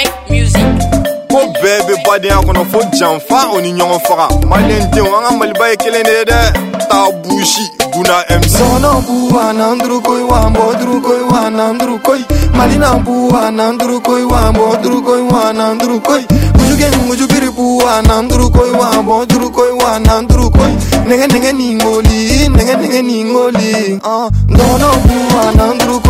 Frank Music. ko bɛɛ bɛ badenya kɔnɔ fo janfa o ni ɲɔgɔn faga. Malidenw an ka maliba ye kelen de ye dɛ. Taa busi guna mc sɔnɔ buwa n'an durukoyi wa bɔ durukoyi wa n'an durukoyi. Malina buwa n'an durukoyi wa bɔ durukoyi wa n'an durukoyi. Mujuge mujugiri buwa n'an durukoyi wa bɔ durukoyi wa n'an durukoyi. Nɛgɛ nɛgɛ ni ngoli nɛgɛ nɛgɛ ni ngoli sɔnɔ ah, buwa n'an durukoyi.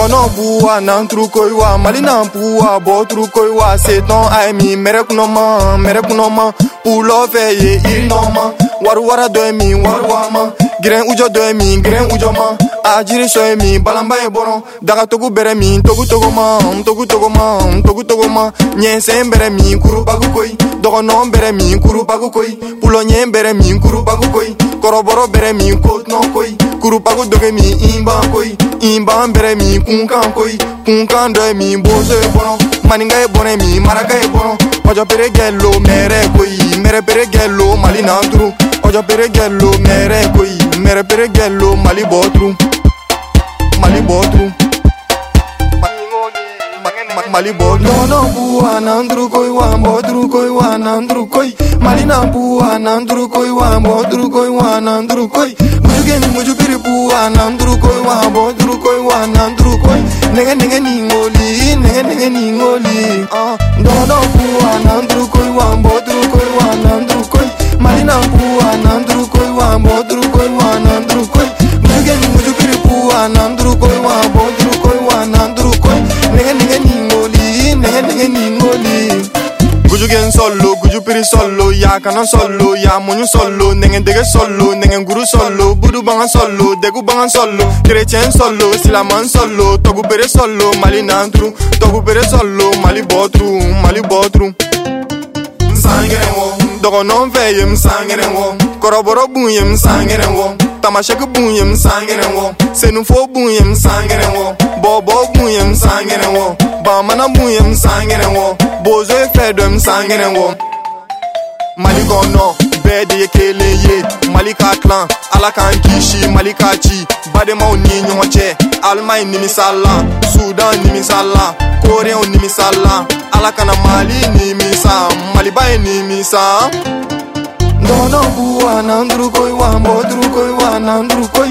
Dɔgɔnɔ buwa nan turu koyi wa mali na buwa bɔ turu koyi wa setɔn a ye min mɛrɛ kunɔma mɛrɛ kunɔma pulɔ fɛ ye iri nɔma wari wara dɔ ye min wari wama gɛrɛn ujɔ dɔ ye min gɛrɛn ujɔma a jiri sɔ ye min balanba ye bɔrɔn dagatogo bɛrɛ min togu togoma togu togoma togu togoma ɲɛsɛn bɛrɛ min kurubagu koyi dɔgɔnɔ bɛrɛ min kurubagu koyi pulɔɲɛ bɛrɛ min kurubagu koyi kɔrɔbɔrɔ bɛrɛ min kotnɔ koyi kurubagu dɔgɛ min inban koyi inban bɛrɛ min kunkan koyi kunkan dɔ ye min boso ye bɔrɔn maninka ye bɔnɛ min maraka ye bɔrɔn ɔjɔ pere gɛlo mɛrɛ koyi mɛrɛ pere gɛlo mali nan turu ɔjɔ pere gɛlo mɛrɛ koyi mɛrɛ pere gɛlo mali bɔ mali bɔ malibo nono bua nandrukoi wambo drukoi wanandrukoi malina bua nandrukoi wambo drukoi wanandrukoi mujugeni mujubiri bua nandrukoi wambo drukoi wanandrukoi nege nege ningoli nege nege ningoli uh, ah, nono bua nandrukoi wambo drukoi gujugen solo gujupiri solo ya kana solo ya muɲu solo nɛgɛn dege solo nɛgɛn guru solo budu bangan solo degu bangan solo kerecɛn solo silaman solo tɔgu bere solo mali nanturu tɔgu bere solo mali bɔturu mali bɔturu nsangɛrɛn wɔ dɔgɔnɔn fɛ ye nsangɛrɛn wɔ kɔrɔbɔrɔ bun ye wɔ tamasɛki bun ye wɔ senufo bun ye wɔ bɔbɔ bun wɔ bamana bun ye nsangɛrɛn wɔ bozo ye fɛ dɔ nsangɛrɛn wɔ mali kɔnɔ bɛɛ de ye kelen ye. Mali ka tilan ala k'an kisi mali ka ci bademaw ni ɲɔgɔn cɛ alimaɲi nimisala sudan nimisala koreyɛnw nimisala ala kana mali nimisa maliba ye nimisa Dono buwa nanduru koi wa boduru koi wa nanduru koi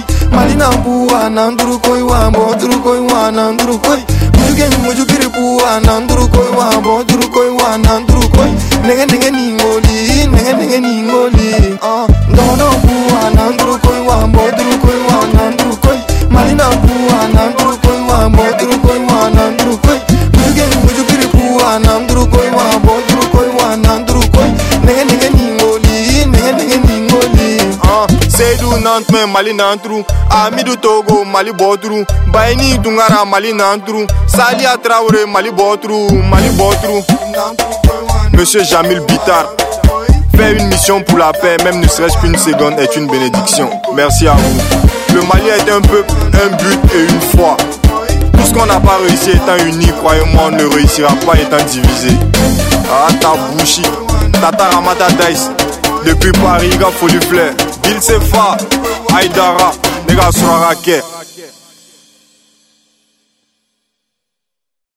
wa nanduru koy wa boduru koy wa nanduru koy nege nege ningoli nege nege ningoli ah Seydou Nantme Mali Nantru Amidou Togo Mali Botru Bayni Dungara Mali Nantru Salia Traoré Mali Botru Mali Botru Monsieur Jamil Bitar Faire une mission pour la paix, même ne serait-ce qu'une seconde, est une bénédiction. Merci à vous. Le Mali est un peuple, un but et une foi. Tout ce qu'on n'a pas réussi étant uni, croyez-moi, on ne réussira pas étant divisé. Ah, Tabouchi, Tata Ramata Dice, depuis Paris, gars, Folie Flair, Bilsefa Aidara ne ka suraka kɛ